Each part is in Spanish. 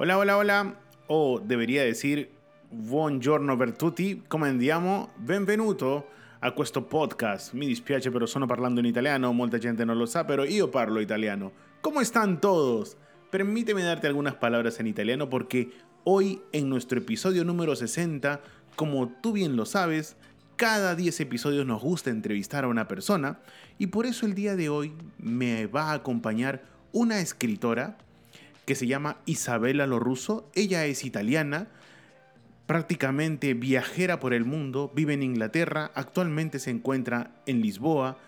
Hola, hola, hola. O debería decir buongiorno Bertuti, come andiamo? Benvenuto a questo podcast. Mi dispiace però sono parlando in italiano, molta gente non lo sa, pero io parlo italiano. ¿Cómo están todos? Permíteme darte algunas palabras en italiano porque hoy en nuestro episodio número 60, como tú bien lo sabes, cada 10 episodios nos gusta entrevistar a una persona y por eso el día de hoy me va a acompañar una escritora que se llama Isabela Loruso. Ella es italiana, prácticamente viajera por el mundo, vive en Inglaterra, actualmente se encuentra en Lisboa.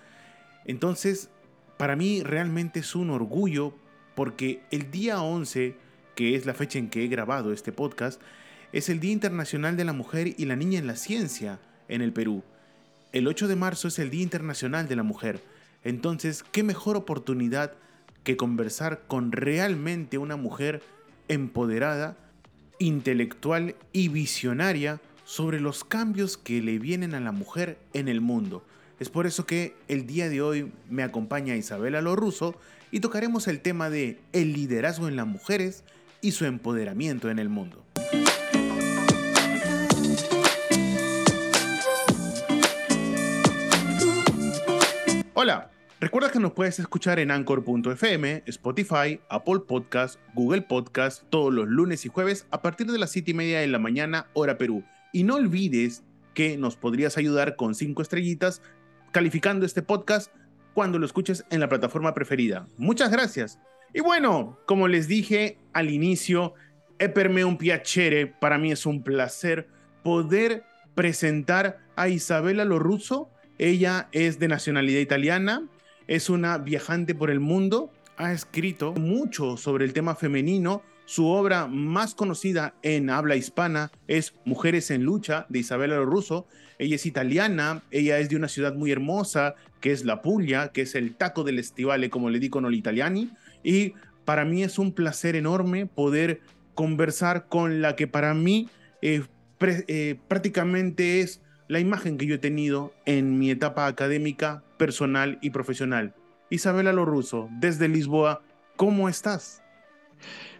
Entonces, para mí realmente es un orgullo porque el día 11, que es la fecha en que he grabado este podcast, es el Día Internacional de la Mujer y la Niña en la Ciencia en el Perú. El 8 de marzo es el Día Internacional de la Mujer. Entonces, ¿qué mejor oportunidad que conversar con realmente una mujer empoderada, intelectual y visionaria sobre los cambios que le vienen a la mujer en el mundo. Es por eso que el día de hoy me acompaña Isabela Lorruso y tocaremos el tema de el liderazgo en las mujeres y su empoderamiento en el mundo. Hola, Recuerda que nos puedes escuchar en Anchor.fm, Spotify, Apple Podcast, Google Podcast todos los lunes y jueves a partir de las 7 y media de la mañana, hora Perú. Y no olvides que nos podrías ayudar con 5 estrellitas calificando este podcast cuando lo escuches en la plataforma preferida. Muchas gracias. Y bueno, como les dije al inicio, è per me un piacere, para mí es un placer poder presentar a Isabela Lorusso. Ella es de nacionalidad italiana, es una viajante por el mundo, ha escrito mucho sobre el tema femenino. Su obra más conocida en habla hispana es Mujeres en Lucha de Isabela Russo. Ella es italiana, ella es de una ciudad muy hermosa que es La Puglia, que es el taco del estivale, como le digo los italiani. Y para mí es un placer enorme poder conversar con la que para mí eh, eh, prácticamente es la imagen que yo he tenido en mi etapa académica, personal y profesional. Isabela Loruso, desde Lisboa, ¿cómo estás?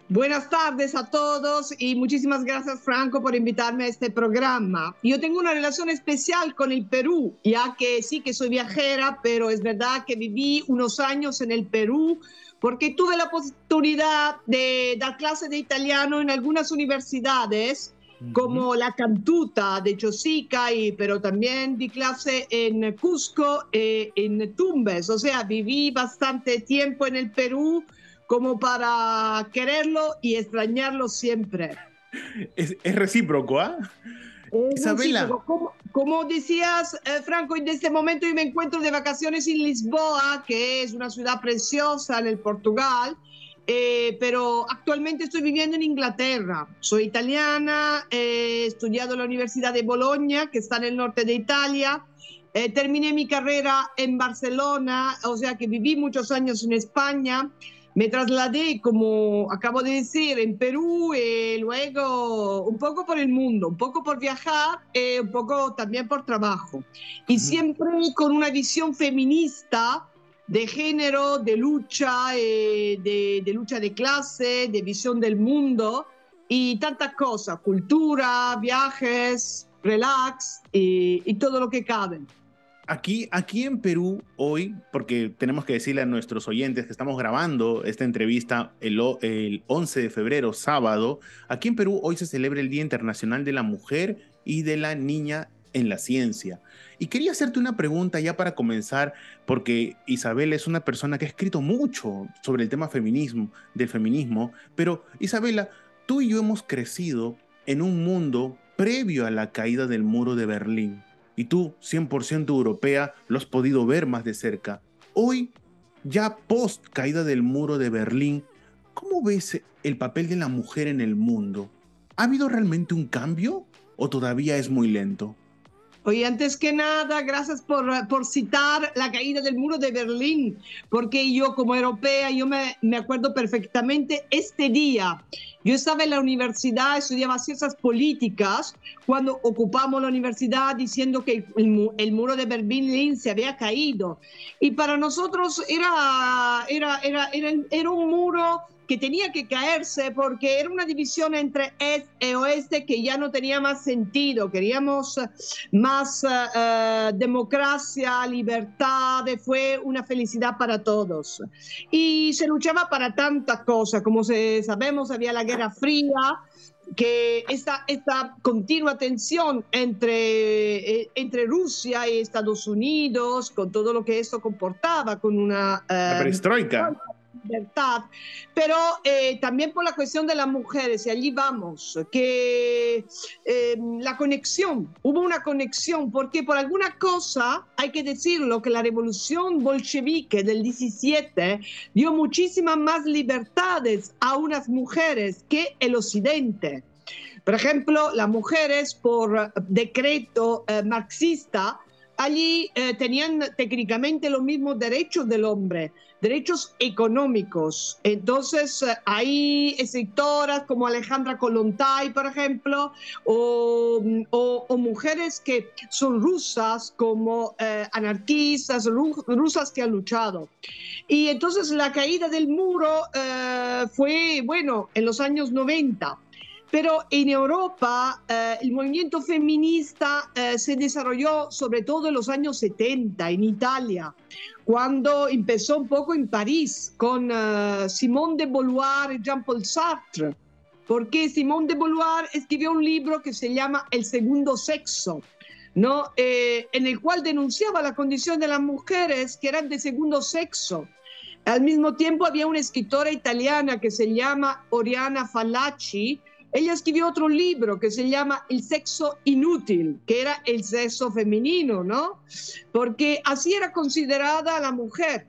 Buenas tardes a todos y muchísimas gracias Franco por invitarme a este programa. Yo tengo una relación especial con el Perú, ya que sí que soy viajera, pero es verdad que viví unos años en el Perú porque tuve la oportunidad de dar clases de italiano en algunas universidades como la cantuta de Chosica, y, pero también di clase en Cusco, e en Tumbes, o sea, viví bastante tiempo en el Perú como para quererlo y extrañarlo siempre. Es, recíproco, ¿ah? Isabela. Como, decías, eh, Franco, en este momento yo me encuentro de vacaciones en Lisboa, que es una ciudad preciosa en el Portugal, eh, pero actualmente estoy viviendo en Inglaterra. Soy italiana, he estudiado en la Universidad de Bolonia, que está en el norte de Italia. Eh, terminé mi carrera en Barcelona, o sea que viví muchos años en España. Me trasladé, como acabo de decir, en Perú, y eh, luego un poco por el mundo, un poco por viajar, un poco también por trabajo. Y siempre con una visión feminista de género, de lucha, eh, de, lucha de clase, de visión del mundo y tantas cosas, cultura, viajes, relax y, todo lo que cabe. Aquí, aquí en Perú hoy, porque tenemos que decirle a nuestros oyentes que estamos grabando esta entrevista el, el 11 de febrero, sábado, aquí en Perú hoy se celebra el Día Internacional de la Mujer y de la Niña en la Ciencia. Y quería hacerte una pregunta ya para comenzar, porque Isabel es una persona que ha escrito mucho sobre el tema feminismo, del feminismo, pero Isabela, tú y yo hemos crecido en un mundo previo a la caída del muro de Berlín. Y tú, 100% europea, lo has podido ver más de cerca. Hoy, ya post caída del muro de Berlín, ¿cómo ves el papel de la mujer en el mundo? ¿Ha habido realmente un cambio o todavía es muy lento? Oye, antes que nada, gracias por, por, citar la caída del muro de Berlín, porque yo como europea, yo me, me, acuerdo perfectamente este día. Yo estaba en la universidad, estudiaba ciencias políticas, cuando ocupamos la universidad diciendo que el, el muro de Berlín se había caído. Y para nosotros era, era, era, era, era un muro que tenía que caerse porque era una división entre este y oeste que ya no tenía más sentido. Queríamos más uh, democracia, libertad, fue una felicidad para todos. Y se luchaba para tantas cosas, como sabemos, había la Guerra Fría, que esta, esta continua tensión entre, eh, entre Rusia y Estados Unidos, con todo lo que esto comportaba, con una... La perestroika libertad, pero eh, también por la cuestión de las mujeres, y allí vamos, que eh, la conexión, hubo una conexión, porque por alguna cosa, hay que decirlo, que la revolución bolchevique del 17 dio muchísimas más libertades a unas mujeres que el occidente. Por ejemplo, las mujeres por decreto eh, marxista, allí eh, tenían técnicamente los mismos derechos del hombre, derechos económicos. Entonces, eh, hay sectoras como Alejandra Kolontai, por ejemplo, o, o, mujeres que son rusas, como eh, anarquistas, rusas que han luchado. Y entonces la caída del muro fue, bueno, en los años 90. Pero en Europa eh, el movimiento feminista eh, se desarrolló sobre todo en los años 70 en Italia, cuando empezó un poco en París con uh, Simone de Beauvoir y Jean-Paul Sartre, porque Simone de Beauvoir escribió un libro que se llama El segundo sexo. ¿no? Eh, en el cual denunciaba la condición de las mujeres que eran de segundo sexo. Al mismo tiempo había una escritora italiana que se llama Oriana Fallaci, ella escribió otro libro que se llama El sexo inútil, que era el sexo femenino, ¿no? Porque así era considerada la mujer.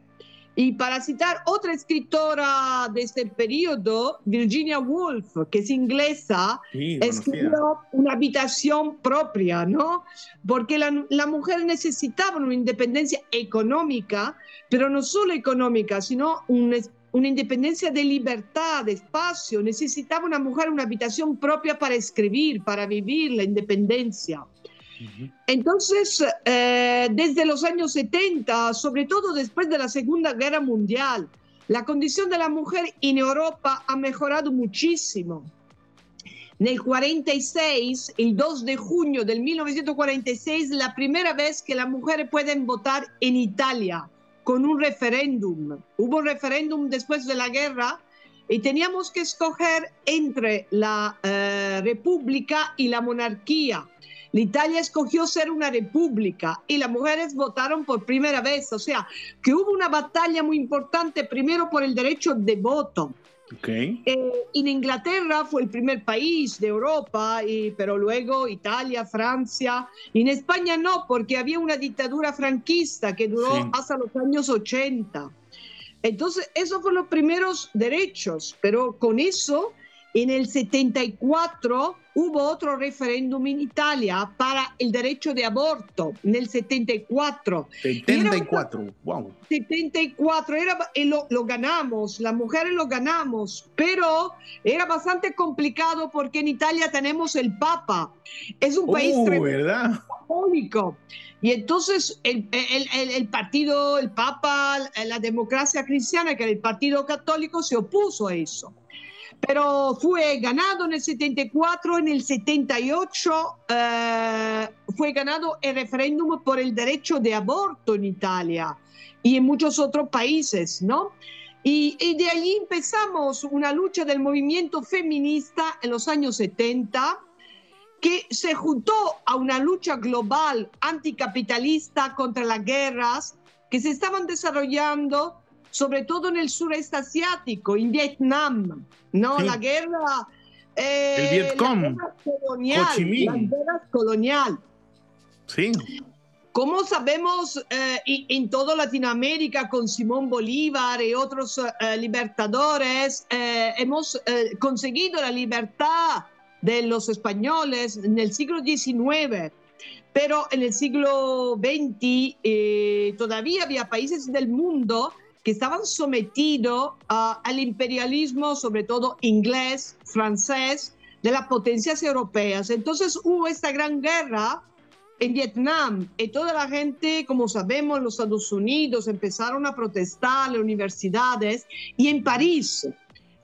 Y para citar otra escritora de este periodo, Virginia Woolf, que es inglesa, escribió una habitación propia, ¿no? Porque la, la, mujer necesitaba una independencia económica, pero no solo económica, sino un una independencia de libertad, de espacio. Necesitaba una mujer una habitación propia para escribir, para vivir la independencia. Entonces, eh, desde los años 70, sobre todo después de la Segunda Guerra Mundial, la condición de la mujer en Europa ha mejorado muchísimo. En el 46, el 2 de junio del 1946, la primera vez que las mujeres pueden votar en Italia con un referéndum. Hubo un referéndum después de la guerra y teníamos que escoger entre la eh, república y la monarquía. La Italia escogió ser una república y las mujeres votaron por primera vez. O sea, que hubo una batalla muy importante primero por el derecho de voto Okay. Eh, en Inglaterra fue el primer país de Europa, y, pero luego Italia, Francia. Y en España no, porque había una dictadura franquista que duró sí. hasta los años 80. Entonces, esos fueron los primeros derechos, pero con eso en el 74 hubo otro referéndum en Italia para el derecho de aborto, en el 74. 74, wow. 74, era, lo, lo, ganamos, las mujeres lo ganamos, pero era bastante complicado porque en Italia tenemos el Papa. Es un país uh, ¿verdad? católico. Y entonces el, el, el, el, partido, el Papa, la democracia cristiana, que era el partido católico, se opuso a eso pero fue ganado en el 74, en el 78 eh, fue ganado el referéndum por el derecho de aborto en Italia y en muchos otros países, ¿no? Y, y, de ahí empezamos una lucha del movimiento feminista en los años 70 que se juntó a una lucha global anticapitalista contra las guerras que se estaban desarrollando sobre todo en el sureste asiático, en Vietnam, ¿no? Sí. La guerra... Eh, el Vietcong, la guerra colonial, la guerra. Sí. como sabemos, eh, en toda Latinoamérica, con Simón Bolívar y otros eh, libertadores, eh, hemos conseguido la libertad de los españoles en el siglo XIX. Pero en el siglo XX todavía había países del mundo que estaban sometidos al imperialismo, sobre todo inglés, francés, de las potencias europeas. Entonces hubo esta gran guerra en Vietnam, y toda la gente, como sabemos, los Estados Unidos empezaron a protestar, las universidades, y en París,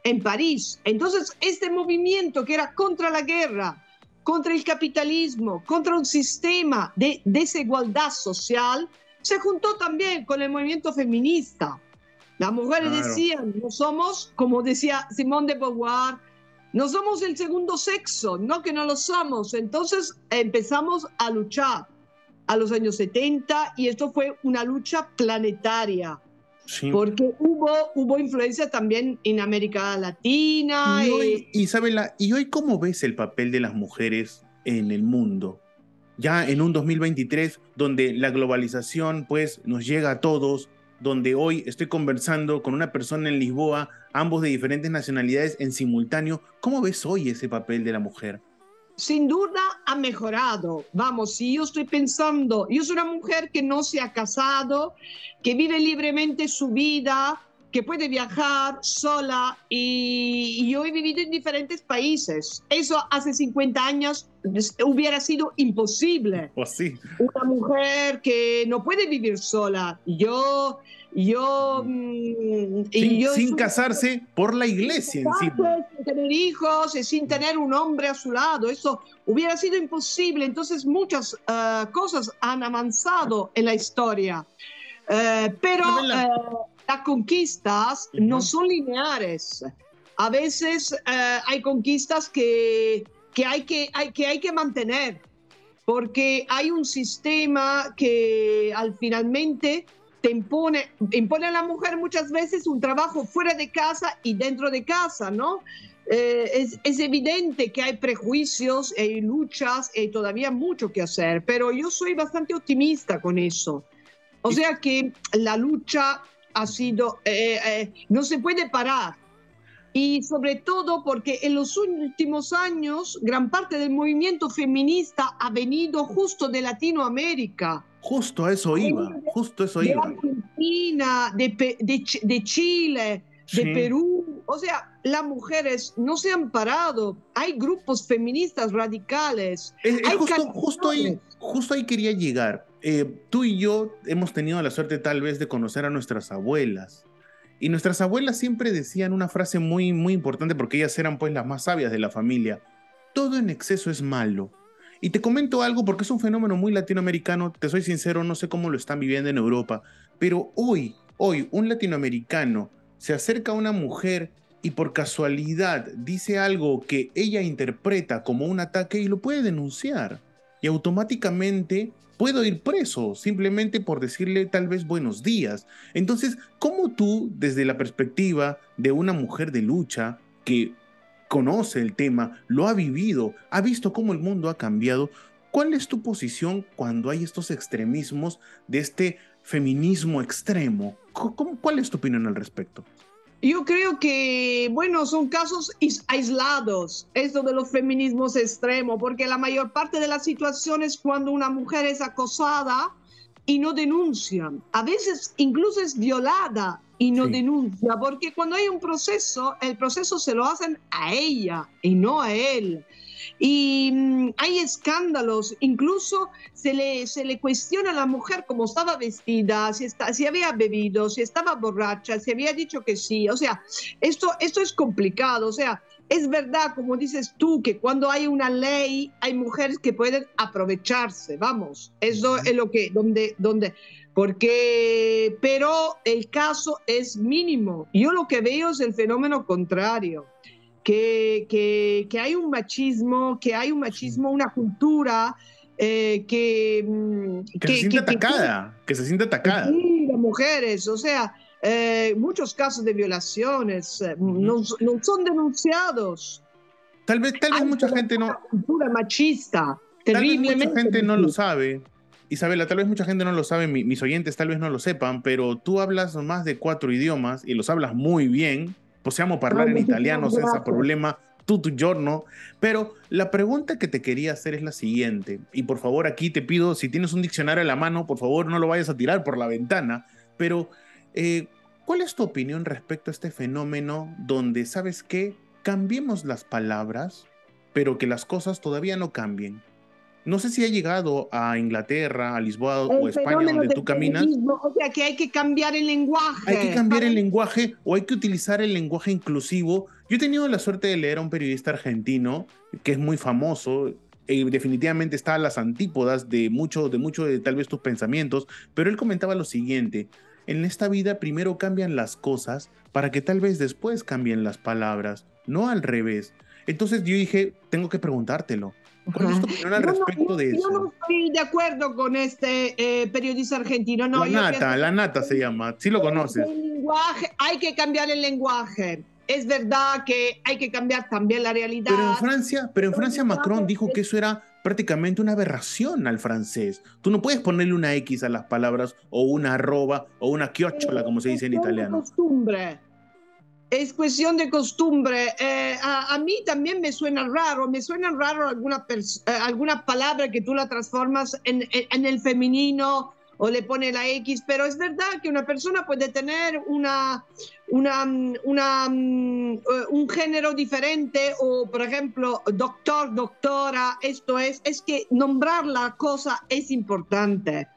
en París. Entonces, este movimiento que era contra la guerra, contra el capitalismo, contra un sistema de desigualdad social, se juntó también con el movimiento feminista. Las mujeres decían, no somos, como decía Simone de Beauvoir, no somos el segundo sexo, no que no lo somos. Entonces empezamos a luchar a los años 70 y esto fue una lucha planetaria. Porque hubo, hubo influencia también en América Latina. Y hoy, Isabela, ¿y hoy cómo ves el papel de las mujeres en el mundo? Ya en un 2023 donde la globalización pues nos llega a todos, donde hoy estoy conversando con una persona en Lisboa, ambos de diferentes nacionalidades en simultáneo. ¿Cómo ves hoy ese papel de la mujer? Sin duda ha mejorado. Vamos, si yo estoy pensando, yo soy una mujer que no se ha casado, que vive libremente su vida, que puede viajar sola y, yo he vivido en diferentes países. Eso hace 50 años hubiera sido imposible. Pues sí. Una mujer que no puede vivir sola. Yo, yo, mm, sin, yo sin casarse por la iglesia Sin tener hijos y sin tener un hombre a su lado. Eso hubiera sido imposible. Entonces muchas eh, cosas han avanzado en la historia. Eh, pero las conquistas no son lineares. A veces eh, hay conquistas que, que, hay que, hay, que hay que mantener, porque hay un sistema que al finalmente te impone, impone a la mujer muchas veces un trabajo fuera de casa y dentro de casa, ¿no? Eh, es, es, evidente que hay prejuicios, hay luchas, hay todavía mucho que hacer, pero yo soy bastante optimista con eso. O sea que la lucha ha sido, eh, eh, no se puede parar. Y sobre todo porque en los últimos años gran parte del movimiento feminista ha venido justo de Latinoamérica. Justo a eso iba, justo eso de iba. Argentina, de, de, de Chile, de Perú. O sea, las mujeres no se han parado. Hay grupos feministas radicales. justo, justo, ahí, justo ahí quería llegar. Eh, tú y yo hemos tenido la suerte tal vez de conocer a nuestras abuelas. Y nuestras abuelas siempre decían una frase muy, muy importante porque ellas eran pues las más sabias de la familia. Todo en exceso es malo. Y te comento algo porque es un fenómeno muy latinoamericano, te soy sincero, no sé cómo lo están viviendo en Europa, pero hoy, hoy un latinoamericano se acerca a una mujer y por casualidad dice algo que ella interpreta como un ataque y lo puede denunciar. Y automáticamente puedo ir preso simplemente por decirle tal vez buenos días. Entonces, ¿cómo tú, desde la perspectiva de una mujer de lucha que conoce el tema, lo ha vivido, ha visto cómo el mundo ha cambiado, cuál es tu posición cuando hay estos extremismos de este feminismo extremo? ¿Cuál es tu opinión al respecto? Yo creo que, bueno, son casos aislados, esto de los feminismos extremos, porque la mayor parte de las situaciones cuando una mujer es acosada y no denuncia, a veces incluso es violada y no denuncia, porque cuando hay un proceso, el proceso se lo hacen a ella y no a él. Y mm, hay escándalos, incluso se le, se le cuestiona a la mujer cómo estaba vestida, si, está, si había bebido, si estaba borracha, si había dicho que sí. O sea, esto, esto es complicado. O sea, es verdad, como dices tú, que cuando hay una ley hay mujeres que pueden aprovecharse, vamos, eso es lo que, donde, donde, porque, pero el caso es mínimo. Yo lo que veo es el fenómeno contrario que, que, hay un machismo, que hay un machismo, una cultura eh, que, mm, que, se siente atacada, que, se siente atacada. Sí, las mujeres, o sea, eh, muchos casos de violaciones eh, no, no, son denunciados. Tal vez, tal vez mucha gente no. cultura machista, Tal vez mucha gente no lo sabe. Isabela, tal vez mucha gente no lo sabe, mis oyentes tal vez no lo sepan, pero tú hablas más de cuatro idiomas y los hablas muy bien. Possiamo hablar en italiano sin problema, tu giorno. Pero la pregunta que te quería hacer es la siguiente, y por favor aquí te pido, si tienes un diccionario a la mano, por favor no lo vayas a tirar por la ventana, pero eh, ¿cuál es tu opinión respecto a este fenómeno donde, ¿sabes qué? Cambiemos las palabras, pero que las cosas todavía no cambien. No sé si ha llegado a Inglaterra, a Lisboa o España, donde tú caminas. O sea, que hay que cambiar el lenguaje. Hay que cambiar el lenguaje o hay que utilizar el lenguaje inclusivo. Yo he tenido la suerte de leer a un periodista argentino que es muy famoso. y definitivamente está a las antípodas de mucho, de mucho de tal vez tus pensamientos, pero él comentaba lo siguiente: en esta vida primero cambian las cosas para que tal vez después cambien las palabras, no al revés. Entonces yo dije, tengo que preguntártelo. ¿Cuál es tu opinión al respecto de eso? Yo no estoy de acuerdo con este eh, periodista argentino. No, la nata, la nata se llama. Sí lo conoces. lenguaje, hay que cambiar el lenguaje. Es verdad que hay que cambiar también la realidad. Pero en Francia, pero en Francia Macron dijo que eso era prácticamente una aberración al francés. Tú no puedes ponerle una X a las palabras o una arroba o una chiocciola, como se dice en italiano. Costumbre es cuestión de costumbre. Eh, a, mí también me suena raro, me suena raro alguna, eh, alguna palabra que tú la transformas en, en, el femenino o le pone la X, pero es verdad que una persona puede tener una, una, una, eh, un género diferente o, por ejemplo, doctor, doctora, esto es, es que nombrar la cosa es importante.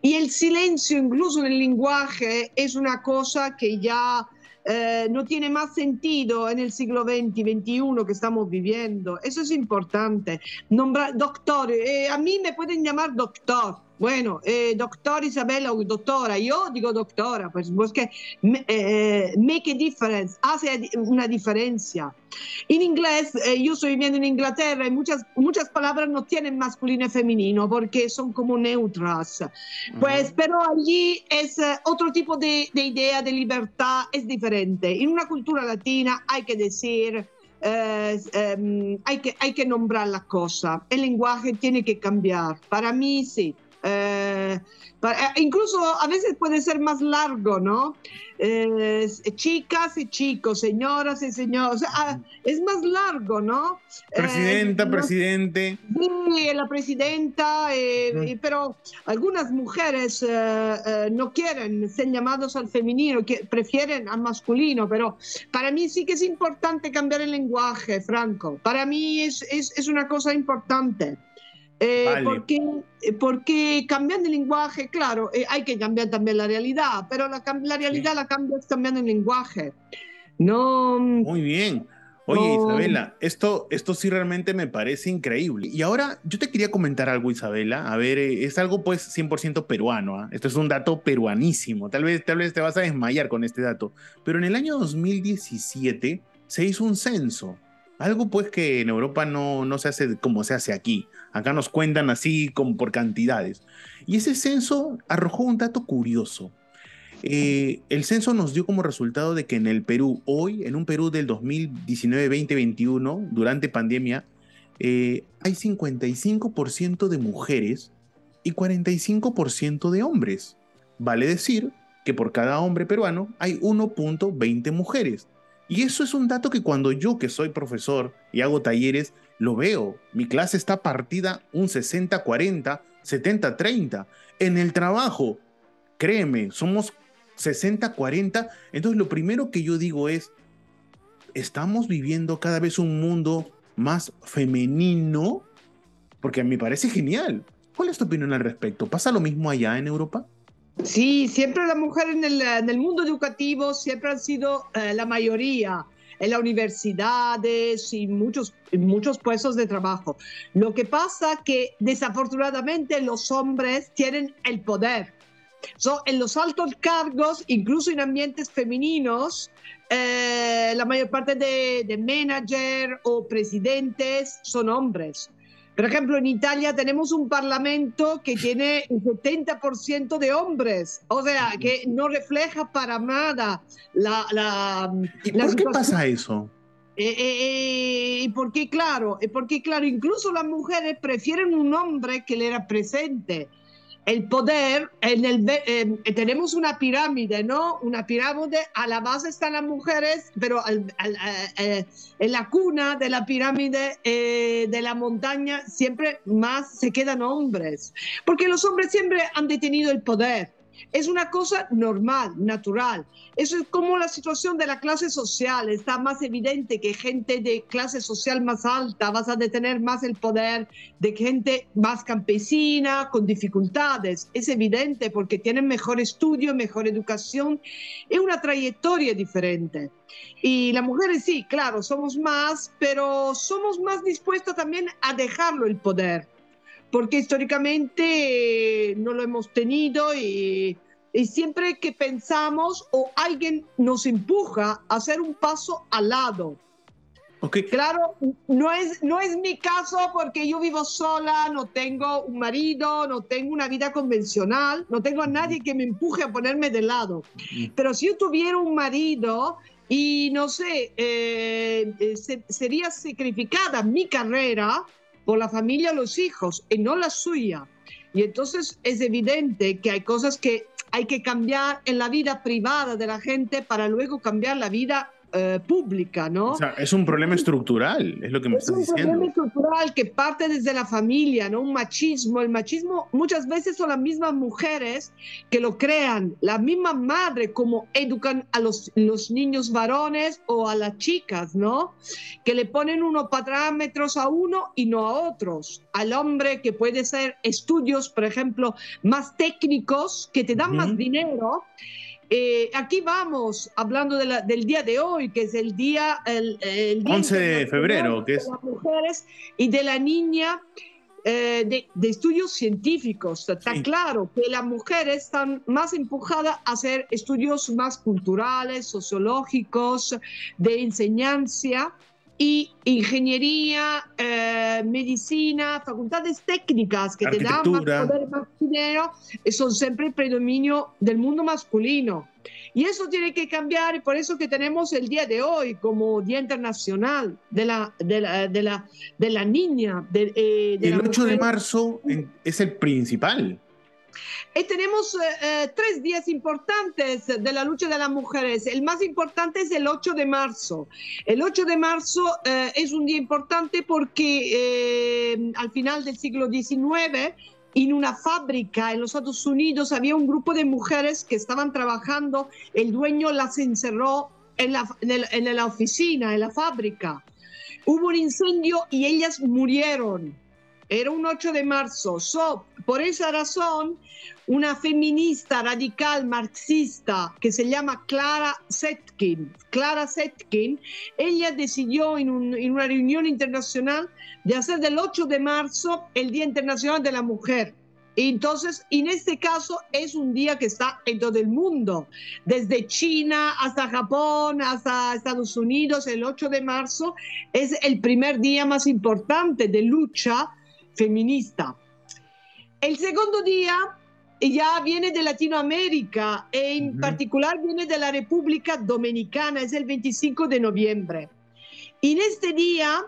Y el silencio, incluso en el lenguaje, es una cosa que ya eh, no tiene más sentido en el siglo XX, XXI que estamos viviendo. Eso es importante. Nombrar doctor, eh, a mí me pueden llamar doctor bueno, eh, doctor Isabella o doctora, yo digo doctora, pues porque eh, make a difference, hace una diferencia. En inglés, eh, yo estoy viviendo en Inglaterra y muchas, muchas palabras no tienen masculino y femenino porque son como neutras. Pues, pero allí es otro tipo de, de, idea de libertad, es diferente. En una cultura latina hay que decir... Em, hay, que, hay que nombrar la cosa. El lenguaje tiene que cambiar. Para mí, sí. Eh, eh, incluso a veces puede ser más largo, ¿no? Eh, chicas y chicos, señoras y señores, ah, es más largo, ¿no? Presidenta, presidente. Sí, la presidenta, pero algunas mujeres no quieren ser llamados al femenino, que prefieren al masculino, pero para mí sí que es importante cambiar el lenguaje, Franco. Para mí es, es, es una cosa importante. Eh, porque, eh, porque cambiando el lenguaje, claro, eh, hay que cambiar también la realidad, pero la, la realidad la cambias cambiando el lenguaje. No. Muy bien. Oye, Isabela, esto, esto sí realmente me parece increíble. Y ahora yo te quería comentar algo, Isabela. A ver, es algo pues 100% peruano. ¿ah? Esto es un dato peruanísimo. Tal vez, tal vez te vas a desmayar con este dato. Pero en el año 2017 se hizo un censo algo pues que en Europa no, no se hace como se hace aquí. Acá nos cuentan así por cantidades. Y ese censo arrojó un dato curioso. Eh, el censo nos dio como resultado de que en el Perú, hoy, en un Perú del 2019-2021, durante pandemia, eh, hay 55% de mujeres y 45% de hombres. Vale decir que por cada hombre peruano hay 1.20 mujeres. Y eso es un dato que cuando yo, que soy profesor y hago talleres, lo veo. Mi clase está partida un 60-40, 70-30. En el trabajo, créeme, somos 60-40. Entonces lo primero que yo digo es, estamos viviendo cada vez un mundo más femenino, porque a mí me parece genial. ¿Cuál es tu opinión al respecto? ¿Pasa lo mismo allá en Europa? Sí, siempre las mujeres en el, mundo educativo siempre han sido eh, la mayoría en las universidades y muchos, muchos puestos de trabajo. Lo que pasa que desafortunadamente los hombres tienen el poder. en los altos cargos, incluso en ambientes femeninos, eh, la mayor parte de, de o presidentes son hombres. Por ejemplo, en Italia tenemos un parlamento que tiene el 70% de hombres, o sea, que no refleja para nada la... la ¿Y por qué pasa eso? Eh, eh, eh, porque claro, porque claro, incluso las mujeres prefieren un hombre que le represente. El poder, eh, tenemos una pirámide, ¿no? Una pirámide, a la base están las mujeres, pero eh, en la cuna de la pirámide de la montaña siempre más se quedan hombres, porque los hombres siempre han detenido el poder. Es una cosa normal, natural. Eso es como la situación de la clase social. Está más evidente que gente de clase social más alta vas a detener más el poder de gente más campesina, con dificultades. Es evidente porque tienen mejor estudio, mejor educación y una trayectoria diferente. Y las mujeres sí, claro, somos más, pero somos más dispuestos también a dejarlo el poder porque históricamente eh, no lo hemos tenido y, siempre que pensamos o alguien nos empuja a hacer un paso al lado. Okay. Claro, no es, no es mi caso porque yo vivo sola, no tengo un marido, no tengo una vida convencional, no tengo a nadie que me empuje a ponerme de lado. Pero si yo tuviera un marido y no sé, eh, eh, sería sacrificada mi carrera, por la familia los hijos y no la suya. Y entonces es evidente que hay cosas que hay que cambiar en la vida privada de la gente para luego cambiar la vida eh, pública, ¿no? O sea, es un problema estructural, es lo que me estás diciendo. Es un problema estructural que parte desde la familia, ¿no? Un machismo. El machismo muchas veces son las mismas mujeres que lo crean, la misma madre como educan a los, los niños varones o a las chicas, ¿no? Que le ponen unos parámetros a uno y no a otros. Al hombre que puede ser estudios, por ejemplo, más técnicos, que te dan más dinero eh, aquí vamos hablando del día de hoy, que es el día, el, 11 de febrero, que es... De las mujeres y de la niña eh, de, estudios científicos. Está claro que las mujeres están más empujadas a hacer estudios más culturales, sociológicos, de enseñanza y ingeniería, eh, medicina, facultades técnicas que te dan más poder, más dinero, son siempre el predominio del mundo masculino. Y eso tiene que cambiar y por eso que tenemos el día de hoy como Día Internacional de la, de la, de la, de la Niña. De, eh, el 8 de marzo es el principal. Y tenemos eh, eh, tres días importantes de la lucha de las mujeres. El más importante es el 8 de marzo. El 8 de marzo eh, es un día importante porque al final del siglo XIX, en una fábrica en los Estados Unidos, había un grupo de mujeres que estaban trabajando. El dueño las encerró en la, en la oficina, en la fábrica. Hubo un incendio y ellas murieron era un 8 de marzo. So, por esa razón, una feminista radical marxista que se llama Clara Zetkin, Clara Zetkin, ella decidió en, una reunión internacional de hacer del 8 de marzo el Día Internacional de la Mujer. Entonces, en este caso es un día que está en todo el mundo, desde China hasta Japón, hasta Estados Unidos, el 8 de marzo es el primer día más importante de lucha feminista. El segundo día ya viene de Latinoamérica e en particular viene de la República Dominicana, es el 25 de noviembre. Y en este día,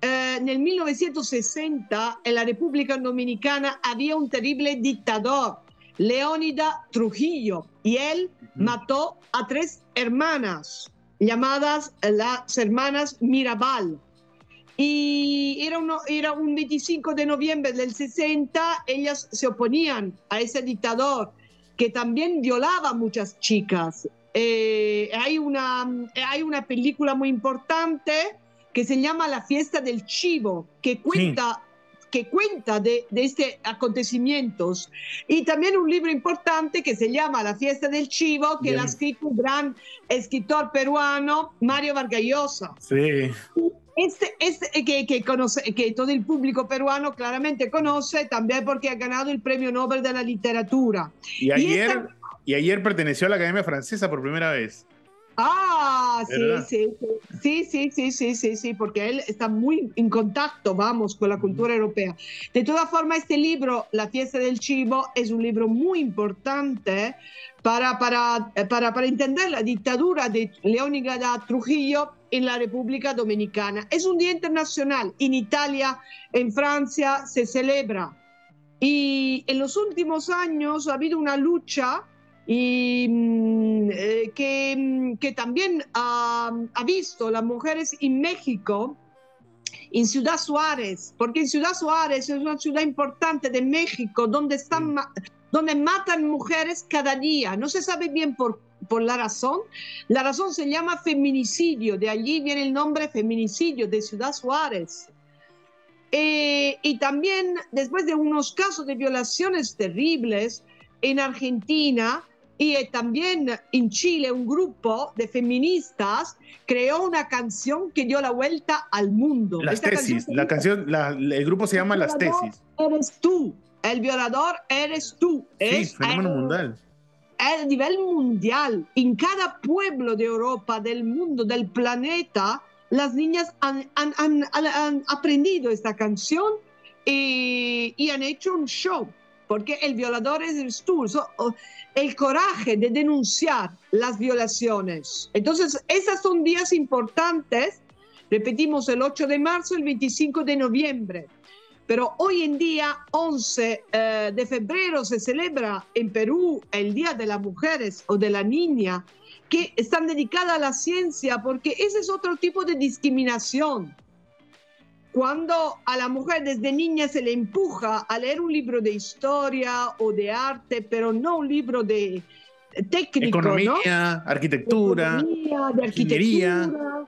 eh, en el 1960, en la República Dominicana había un terrible dictador, Leónida Trujillo, y él mató a tres hermanas llamadas las hermanas Mirabal y era, uno, era un 25 de noviembre del 60, ellas se oponían a ese dictador que también violaba a muchas chicas. Eh, hay, una, hay una película muy importante que se llama La fiesta del chivo, que cuenta, que cuenta de, de estos acontecimientos. Y también un libro importante que se llama La fiesta del chivo, que lo ha escrito un gran escritor peruano, Mario Vargallosa. Sí este, este que, que, conoce, que todo el público peruano claramente conoce, también porque ha ganado el Premio Nobel de la Literatura. Y ayer, y, ayer perteneció a la Academia Francesa por primera vez. Ah, sí, sí, sí, sí, sí, sí, sí, porque él está muy en contacto, vamos, con la cultura europea. De todas formas, este libro, La fiesta del chivo, es un libro muy importante para, para, eh, para, para entender la dictadura de Leónidas Trujillo en la República Dominicana. Es un día internacional, en Italia, en Francia se celebra. Y en los últimos años ha habido una lucha y mm, eh, que, mm, que, también ha, ha, visto las mujeres en México, en Ciudad Suárez, porque en Ciudad Suárez es una ciudad importante de México donde, están, donde matan mujeres cada día. No se sabe bien por, por la razón. La razón se llama feminicidio, de allí viene el nombre feminicidio de Ciudad Suárez. Eh, y también después de unos casos de violaciones terribles en Argentina, y eh, también en Chile un grupo de feministas creó una canción que dio la vuelta al mundo. Las tesis, la canción, el grupo se llama Las tesis. Eres tú, el violador eres tú. Sí, es fenómeno mundial. A nivel mundial, en cada pueblo de Europa, del mundo, del planeta, las niñas han, aprendido esta canción y, y han hecho un show porque el violador es tú. el coraje de denunciar las violaciones. Entonces, esos son días importantes. Repetimos el 8 de marzo, el 25 de noviembre. Pero hoy en día, 11 eh, de febrero, se celebra en Perú el Día de las Mujeres o de la Niña, que están dedicadas a la ciencia, porque ese es otro tipo de discriminación cuando a la mujer desde niña se le empuja a leer un libro de historia o de arte, pero no un libro de técnico, Economía, arquitectura, de arquitectura.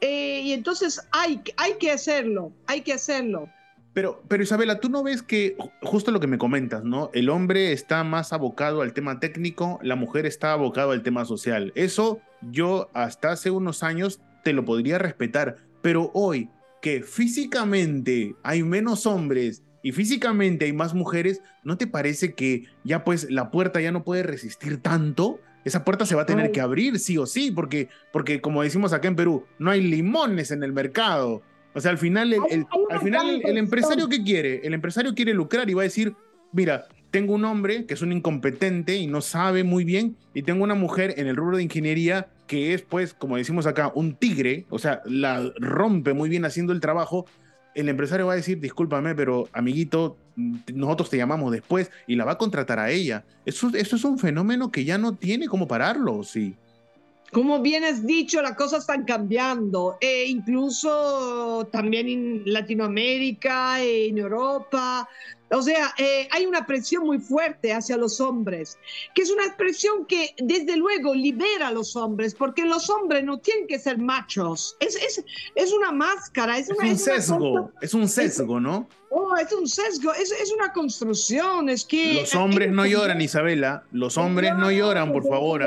Eh, y entonces hay, hay que hacerlo, hay que hacerlo. Pero, pero Isabela, tú no ves que justo lo que me comentas, ¿no? El hombre está más abocado al tema técnico, la mujer está abocado al tema social. Eso yo hasta hace unos años te lo podría respetar, pero hoy que físicamente hay menos hombres y físicamente hay más mujeres, ¿no te parece que ya pues la puerta ya no puede resistir tanto? Esa puerta se va a tener que abrir sí o sí, porque, porque como decimos acá en Perú, no hay limones en el mercado. O sea, al final, el, al final el, empresario que quiere, el empresario quiere lucrar y va a decir, mira, tengo un hombre que es un incompetente y no sabe muy bien, y tengo una mujer en el rubro de ingeniería que es, pues, como decimos acá, un tigre, o sea, la rompe muy bien haciendo el trabajo, el empresario va a decir, discúlpame, pero amiguito, nosotros te llamamos después y la va a contratar a ella. Eso, eso es un fenómeno que ya no tiene cómo pararlo, sí. Como bien has dicho, las cosas están cambiando, e incluso también en Latinoamérica, en Europa. O sea, eh, hay una presión muy fuerte hacia los hombres, que es una presión que desde luego libera a los hombres, porque los hombres no tienen que ser machos. Es, es, es una máscara, es, un sesgo, es un sesgo, ¿no? Oh, es un sesgo, es, es, una construcción, es que... Los hombres no lloran, Isabela, los hombres no lloran, por favor.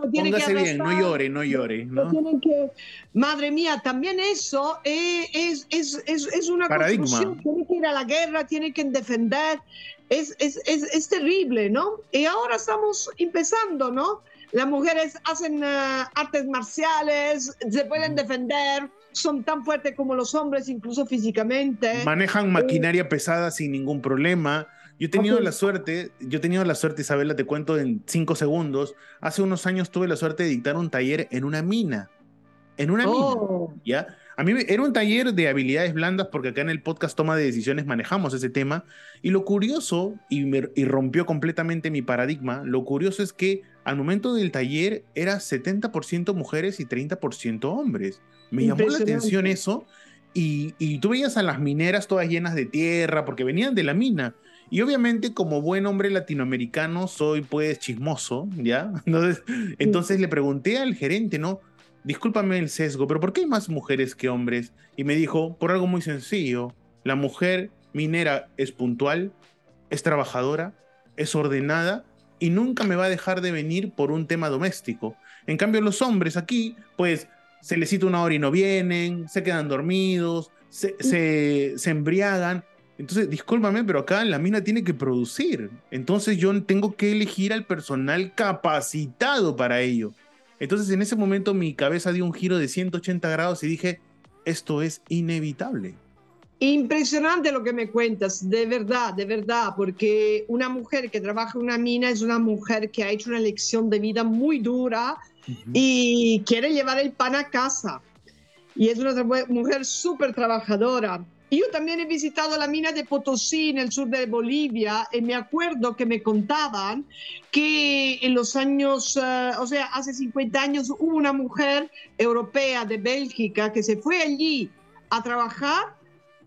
Póngase bien, no llore, no llore. ¿no? Que... Madre mía, también eso es, es, es, es una Paradigma. construcción, tiene que ir a la guerra, tiene que defender, es, es, es, terrible, ¿no? Y ahora estamos empezando, ¿no? Las mujeres hacen uh, artes marciales, se pueden defender, son tan fuertes como los hombres, incluso físicamente. Manejan maquinaria pesada sin ningún problema. Yo he tenido la suerte, yo he tenido la suerte, Isabela, te cuento en cinco segundos. Hace unos años tuve la suerte de dictar un taller en una mina. En una oh. mina. ¿Ya? A mí era un taller de habilidades blandas porque acá en el podcast Toma de Decisiones manejamos ese tema. Y lo curioso, y, y rompió completamente mi paradigma, lo curioso es que al momento del taller era 70% mujeres y 30% hombres. Me llamó la atención eso. Y, y, tú veías a las mineras todas llenas de tierra porque venían de la mina. Y obviamente como buen hombre latinoamericano soy pues chismoso, ¿ya? Entonces, entonces le pregunté al gerente, ¿no? Discúlpame el sesgo, pero ¿por qué hay más mujeres que hombres? Y me dijo, por algo muy sencillo, la mujer minera es puntual, es trabajadora, es ordenada y nunca me va a dejar de venir por un tema doméstico. En cambio, los hombres aquí, pues se les cita una hora y no vienen, se quedan dormidos, se, se, embriagan. Entonces, discúlpame, pero acá la mina tiene que producir. Entonces yo tengo que elegir al personal capacitado para ello. Entonces en ese momento mi cabeza dio un giro de 180 grados y dije, esto es inevitable. Impresionante lo que me cuentas, de verdad, de verdad, porque una mujer que trabaja en una mina es una mujer que ha hecho una elección de vida muy dura y quiere llevar el pan a casa. Y es una mujer súper trabajadora. Yo también he visitado la mina de Potosí en el sur de Bolivia y me acuerdo que me contaban que en los años, eh, o sea, hace 50 años hubo una mujer europea de Bélgica que se fue allí a trabajar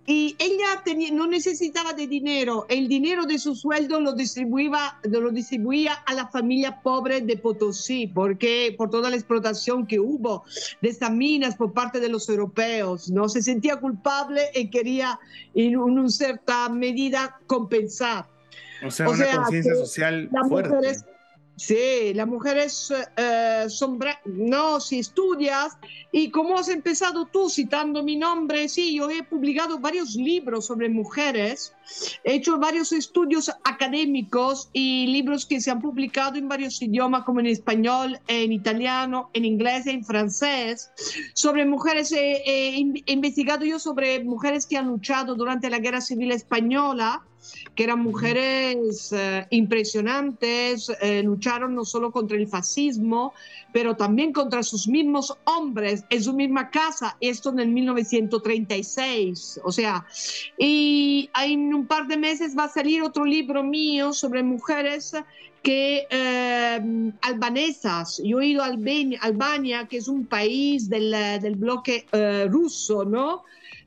y ella tenía, no necesitaba de dinero, el dinero de su sueldo lo distribuía, lo distribuía a la familia pobre de Potosí, porque por toda la explotación que hubo de estas minas por parte de los europeos, ¿no? Se sentía culpable y quería en una cierta medida compensar. O sea, una conciencia social fuerte. Sí, las mujeres eh, son... No, si estudias, y como has empezado tú citando mi nombre, sí, yo he publicado varios libros sobre mujeres, he hecho varios estudios académicos y libros que se han publicado en varios idiomas, como en español, en italiano, en inglés, en francés, sobre mujeres. he investigado yo sobre mujeres que han luchado durante la Guerra Civil Española que eran mujeres eh, impresionantes, eh, lucharon no solo contra el fascismo, pero también contra sus mismos hombres en su misma casa, esto en el 1936. O sea, y en un par de meses va a salir otro libro mío sobre mujeres que eh, albanesas. Yo he ido a Albania, que es un país del, del bloque ruso, ¿no?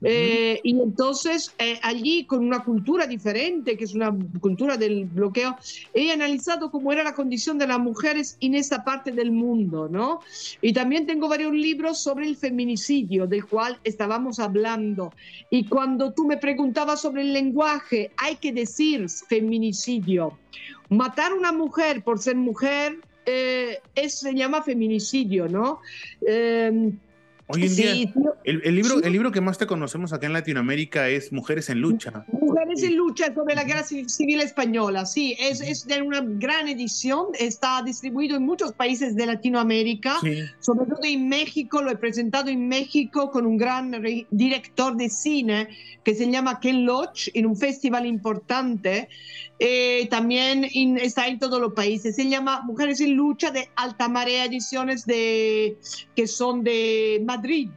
Eh, y entonces eh, allí con una cultura diferente, que es una cultura del bloqueo, he analizado cómo era la condición de las mujeres en esa parte del mundo, ¿no? Y también tengo varios libros sobre el feminicidio, del cual estábamos hablando. Y cuando tú me preguntabas sobre el lenguaje, hay que decir feminicidio. Matar a una mujer por ser mujer eh, es, se llama feminicidio, ¿no? Hoy en día, el, libro, el libro que más te conocemos acá en Latinoamérica es Mujeres en Lucha. Mujeres en Lucha sobre la Guerra Civil Española, sí, es, es de una gran edición, está distribuido en muchos países de Latinoamérica, sobre todo en México, lo he presentado en México con un gran director de cine que se llama Ken Loach en un festival importante. Eh, también está en todos los países. Se llama Mujeres en Lucha de Alta Marea Ediciones de, que son de Madrid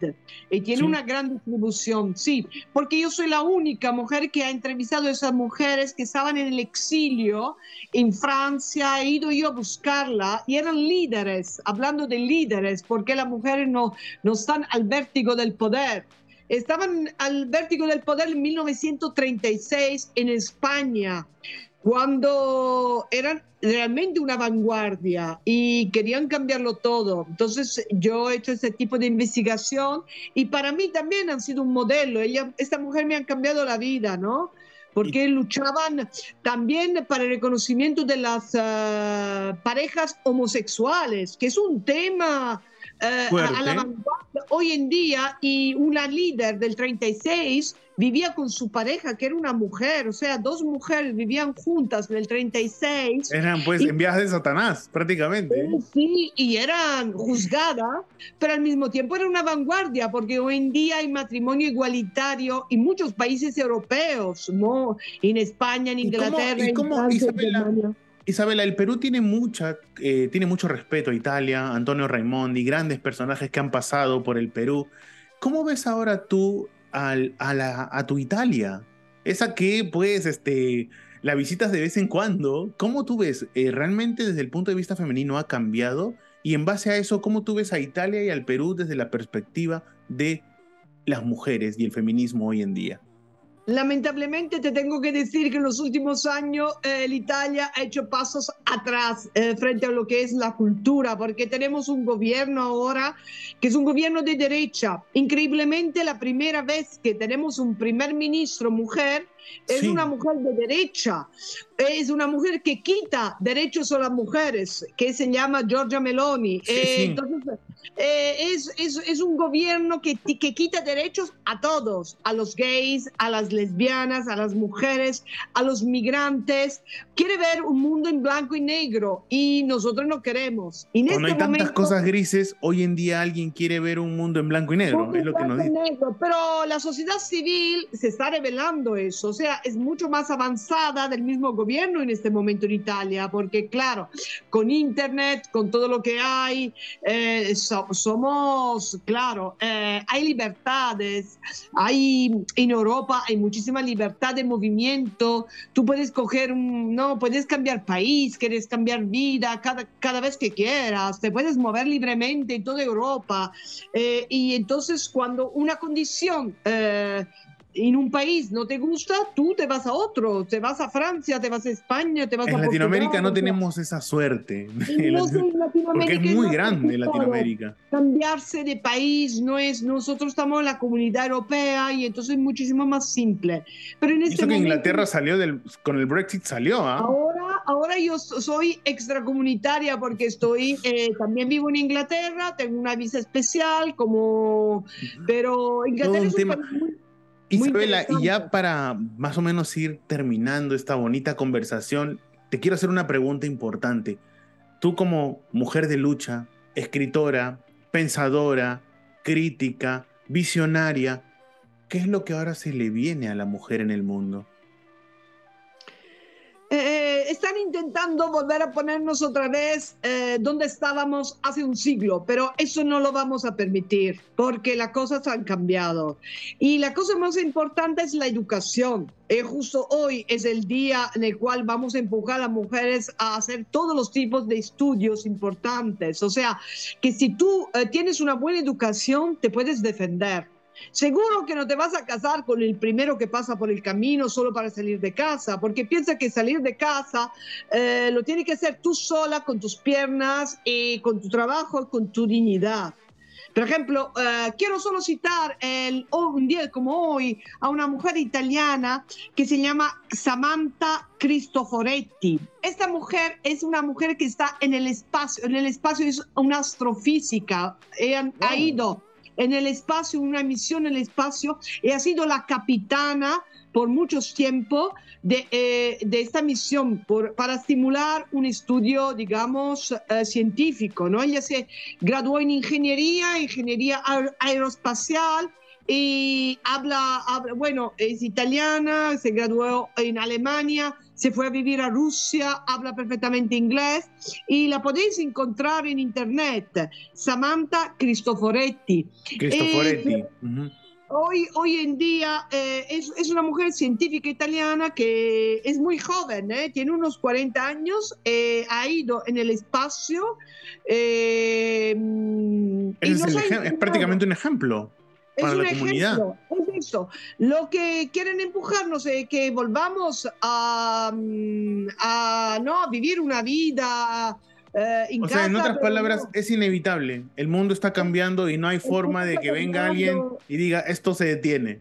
y tiene una gran distribución, sí, porque yo soy la única mujer que ha entrevistado a esas mujeres que estaban en el exilio en Francia, he ido yo a buscarla y eran líderes, hablando de líderes, porque las mujeres no, no están al vértigo del poder. Estaban al vértigo del poder en 1936 en España cuando eran realmente una vanguardia y querían cambiarlo todo. Entonces yo he hecho ese tipo de investigación y para mí también han sido un modelo. Ella, esta mujer me ha cambiado la vida, ¿no? Porque luchaban también para el reconocimiento de las ah, parejas homosexuales, que es un tema eh, a la vanguardia hoy en día y una líder del 36 vivía con su pareja, que era una mujer, o sea, dos mujeres vivían juntas en el 36. Eran pues en viajes de Satanás, prácticamente. Sí, y eran juzgadas, pero al mismo tiempo era una vanguardia, porque hoy en día hay matrimonio igualitario en muchos países europeos, ¿no? En España, en Inglaterra, en Francia, en Alemania. Isabela, el Perú tiene, mucha, eh, tiene mucho respeto a Italia, Antonio Raimondi, grandes personajes que han pasado por el Perú. ¿Cómo ves ahora tú a, tu Italia? Esa que, pues, este, la visitas de vez en cuando. ¿Cómo tú ves? Eh, ¿Realmente desde el punto de vista femenino ha cambiado? Y en base a eso, ¿cómo tú ves a Italia y al Perú desde la perspectiva de las mujeres y el feminismo hoy en día? Lamentablemente te tengo que decir que en los últimos años eh, Italia ha hecho pasos atrás eh, frente a lo que es la cultura, porque tenemos un gobierno ahora que es un gobierno de derecha. Increíblemente, la primera vez que tenemos un primer ministro mujer es una mujer de derecha, es una mujer que quita derechos a las mujeres, que se llama Giorgia Meloni. Eh, entonces, eh, es, es, es, un gobierno que, que quita derechos a todos, a los gays, a las lesbianas, a las mujeres, a los migrantes. Quiere ver un mundo en blanco y negro y nosotros no queremos. Y Cuando este hay tantas cosas grises, hoy en día alguien quiere ver un mundo en blanco y negro, es lo que nos dice. pero la sociedad civil se está revelando eso, o sea, es mucho más avanzada del mismo gobierno en este momento en Italia, porque claro, con Internet, con todo lo que hay, eh, somos, claro, eh, hay libertades, hay en Europa hay muchísima libertad de movimiento, tú puedes coger, no, puedes cambiar país, quieres cambiar vida cada, cada vez que quieras, te puedes mover libremente en toda Europa. Eh, y entonces cuando una condición... Eh, en un país no te gusta, tú te vas a otro, te vas a Francia, te vas a España, te vas en a Latinoamérica no tenemos esa suerte. porque es muy grande Latinoamérica. Cambiarse de país no es, nosotros estamos en la comunidad europea y entonces es muchísimo más simple. Pero en este Eso que Inglaterra salió del, con el Brexit salió, ¿ah? Ahora, ahora yo soy extracomunitaria porque estoy, eh, también vivo en Inglaterra, tengo una visa especial, como, pero Inglaterra es un tema. Muy, Isabela, y ya para más o menos ir terminando esta bonita conversación, te quiero hacer una pregunta importante. Tú como mujer de lucha, escritora, pensadora, crítica, visionaria, ¿qué es lo que ahora se le viene a la mujer en el mundo? Eh, están intentando volver a ponernos otra vez eh, donde estábamos hace un siglo, pero eso no lo vamos a permitir porque las cosas han cambiado. Y la cosa más importante es la educación. Eh, justo hoy es el día en el cual vamos a empujar a mujeres a hacer todos los tipos de estudios importantes. O sea, que si tú tienes una buena educación, te puedes defender Seguro que no te vas a casar con el primero que pasa por el camino solo para salir de casa, porque piensa que salir de casa eh, lo tienes que hacer tú sola, con tus piernas, y con tu trabajo, con tu dignidad. Por ejemplo, eh, quiero solo citar el, un día como hoy a una mujer italiana que se llama Samantha Cristoforetti. Esta mujer es una mujer que está en el espacio, en el espacio es una astrofísica. Ella ha ido en el espacio, una misión en el espacio, y ha sido la capitana por mucho tiempo de, eh, de esta misión por, para estimular un estudio, digamos, eh, científico. ¿no? Ella se graduó en ingeniería, ingeniería aeroespacial, y habla, habla, bueno, es italiana, se graduó en Alemania, se fue a vivir a Rusia, habla perfectamente inglés y la podéis encontrar en internet, Samantha Cristoforetti. Cristoforetti. Eh, hoy, hoy en día eh, es, es, una mujer científica italiana que es muy joven, ¿eh? tiene unos 40 años, ha ido en el espacio. es, es prácticamente un ejemplo es un ejemplo, es eso. Lo que quieren empujarnos es que volvamos a, mm, a, ¿no? vivir una vida eh, en o sea, en otras palabras, es inevitable. El mundo está cambiando y no hay forma de que venga alguien y diga esto se detiene.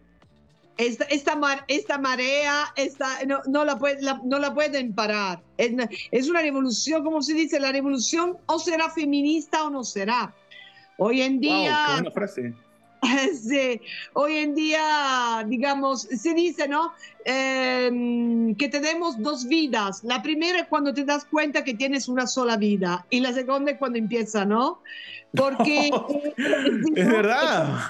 Esta, esta, esta marea esta, no, no, la puede, no la pueden parar. Es, es, una revolución, como se dice, la revolución o será feminista o no será. Hoy en día... qué buena frase Sí, hoy en día, digamos, se dice, ¿no? Em, que tenemos dos vidas. La primera es cuando te das cuenta que tienes una sola vida y la segunda es cuando empieza, ¿no? Porque... es verdad.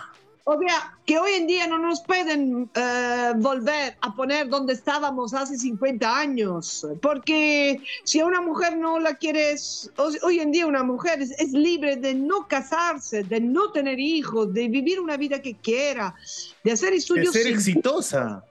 O sea, que hoy en día no nos pueden eh, volver a poner donde estábamos hace 50 años, porque si a una mujer no la quieres, hoy en día una mujer es, libre de no casarse, de no tener hijos, de vivir una vida que quiera, de hacer estudios. De ser exitosa.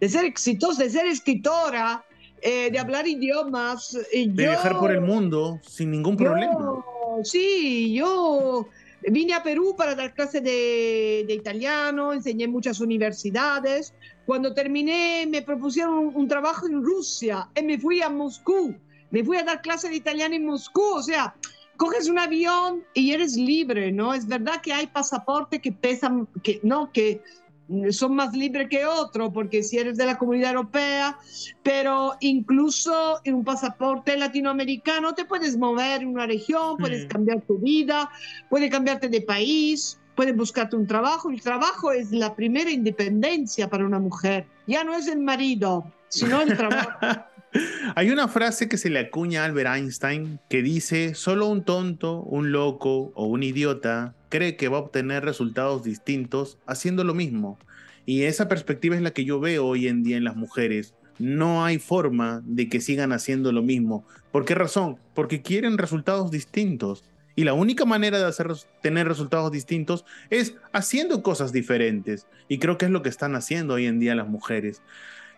De ser exitosa, de ser escritora, eh, de hablar idiomas. de viajar por el mundo sin ningún problema. Sí, yo Vine a Perú para dar clases de, italiano, enseñé en muchas universidades. Cuando terminé me propusieron un, trabajo en Rusia y me fui a Moscú. Me fui a dar clases de italiano en Moscú. O sea, coges un avión y eres libre, ¿no? Es verdad que hay pasaportes que pesan, que no, que son más libres que otros, porque si eres de la comunidad europea, pero incluso en un pasaporte latinoamericano te puedes mover en una región, puedes cambiar tu vida, puedes cambiarte de país, puedes buscarte un trabajo. El trabajo es la primera independencia para una mujer. Ya no es el marido, sino el trabajo. Hay una frase que se le acuña a Albert Einstein que dice, solo un tonto, un loco o un idiota cree que va a obtener resultados distintos haciendo lo mismo. Y esa perspectiva es la que yo veo hoy en día en las mujeres. No hay forma de que sigan haciendo lo mismo. ¿Por qué razón? Porque quieren resultados distintos. Y la única manera de hacer, tener resultados distintos es haciendo cosas diferentes. Y creo que es lo que están haciendo hoy en día las mujeres.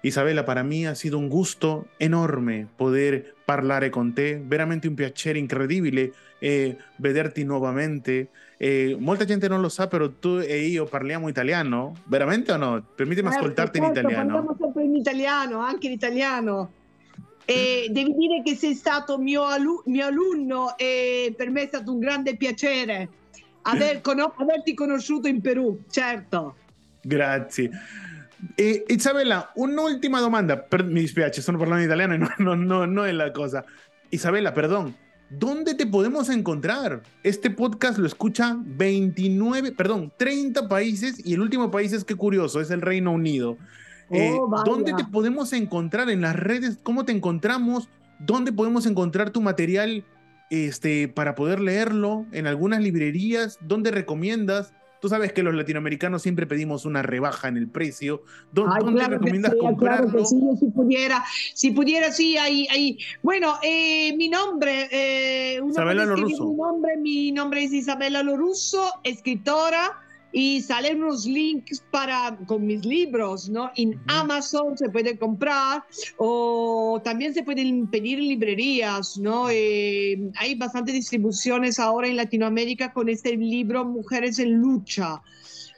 Isabela, para mí ha sido un gusto enorme poder parlare con te, veramente un piacere incredibile eh, vederti nuovamente. Eh, molta gente non lo sa, però tu e io parliamo italiano, veramente o no? Permettimi certo, ascoltarti certo, in italiano. Parliamo sempre in italiano, anche in italiano. E devi dire che sei stato mio, alu- mio alunno e per me è stato un grande piacere aver con- averti conosciuto in Perù, certo. Grazie. E, Isabella, un'ultima domanda. Per, mi dispiace, sono parlando in italiano e no, no, no, no è la cosa. Isabella, perdón. ¿Dónde te podemos encontrar? Este podcast lo escucha 29, perdón, 30 países y el último país es que curioso, es el Reino Unido. Eh, oh, ¿Dónde te podemos encontrar en las redes? ¿Cómo te encontramos? ¿Dónde podemos encontrar tu material este, para poder leerlo? ¿En algunas librerías? ¿Dónde recomiendas? Tú sabes que los latinoamericanos siempre pedimos una rebaja en el precio. ¿Dónde, recomiendas comprarlo? sí, si pudiera, si pudiera, sí, ahí, ahí. Bueno, eh, mi nombre, eh, Isabela Loruso. Mi nombre, mi nombre es Isabela Loruso, escritora y salen unos links para con mis libros, ¿no? En Amazon se puede comprar o también se pueden pedir en librerías, ¿no? Eh, hay bastante distribuciones ahora en Latinoamérica con este libro Mujeres en Lucha.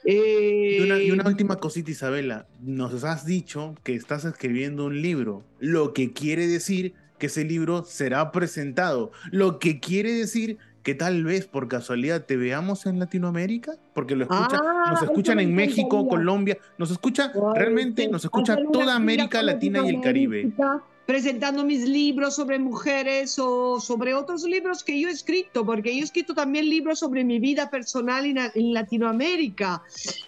y, una, y, una, eh, última cosita, Isabela. Nos has dicho que estás escribiendo un libro, lo que quiere decir que ese libro será presentado, lo que quiere decir que tal vez por casualidad te veamos en Latinoamérica, porque lo escuchan, ah, nos escuchan en México, Colombia, nos escucha, realmente nos escucha toda América Latina y el Caribe presentando mis libros sobre mujeres o sobre otros libros que yo he escrito, porque yo he escrito también libros sobre mi vida personal en, Latinoamérica,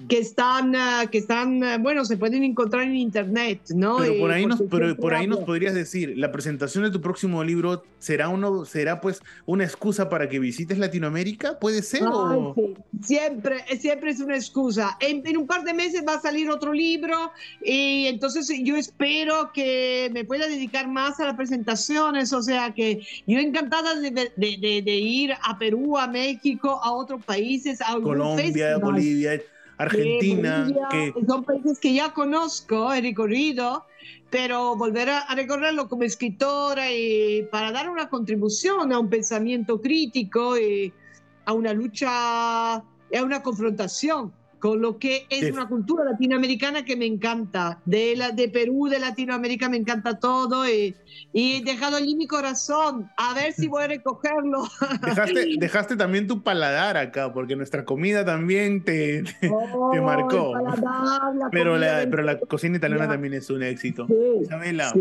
que están, ah, que están, ah, bueno, se pueden encontrar en internet, ¿no? Pero por ahí, nos, pero por ahí nos podrías decir, la presentación de tu próximo libro será uno, será pues una excusa para que visites Latinoamérica, ¿puede ser? o... Siempre, siempre es una excusa. En, en un par de meses va a salir otro libro y entonces yo espero que me pueda dedicar más a las presentaciones, o sea que yo encantada de, de, de, ir a Perú, a México, a otros países, a Colombia, Bolivia, Argentina. que... Son países que ya conozco, he recorrido, pero volver a, recorrerlo como escritora y para dar una contribución a un pensamiento crítico y a una lucha, a una confrontación con lo que es una cultura latinoamericana que me encanta. De, la, de Perú, de Latinoamérica, me encanta todo y, y he dejado allí mi corazón. A ver si voy a recogerlo. Dejaste, dejaste también tu paladar acá, porque nuestra comida también te, te, oh, marcó. pero, la, pero la cocina italiana también es un éxito. Isabela,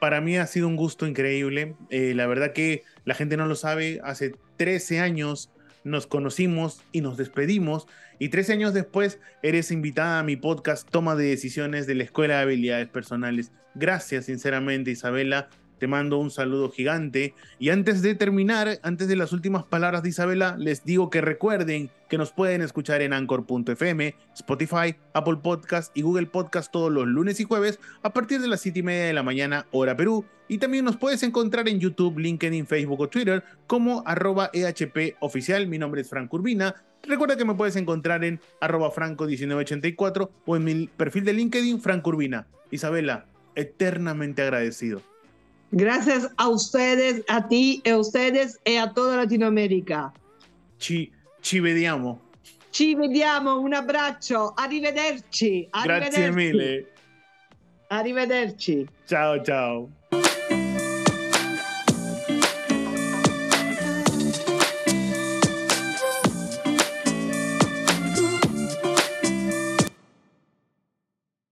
para mí ha sido un gusto increíble. Eh, la verdad que la gente no lo sabe. Hace 13 años nos conocimos y nos despedimos y 13 años después eres invitada a mi podcast Toma de Decisiones de la Escuela de Habilidades Personales. Gracias sinceramente Isabela, te mando un saludo gigante. Y antes de terminar, antes de las últimas palabras de Isabela, les digo que recuerden que nos pueden escuchar en anchor.fm, Spotify, Apple Podcast y Google Podcast todos los lunes y jueves a partir de las 7 y media de la mañana, hora Perú. Y también nos puedes encontrar en YouTube, LinkedIn, Facebook o Twitter como arroba EHP oficial. Mi nombre es Frank Urbina. Recuerda que me puedes encontrar en arroba franco1984 o en mi perfil de LinkedIn, Frank Urbina. Isabela, eternamente agradecido. Gracias a ustedes, a ti, a ustedes y a toda Latinoamérica. Ci, ci vediamo. Ci vediamo, un abbraccio, arrivederci. arrivederci. Grazie mille. Arrivederci. Ciao, ciao.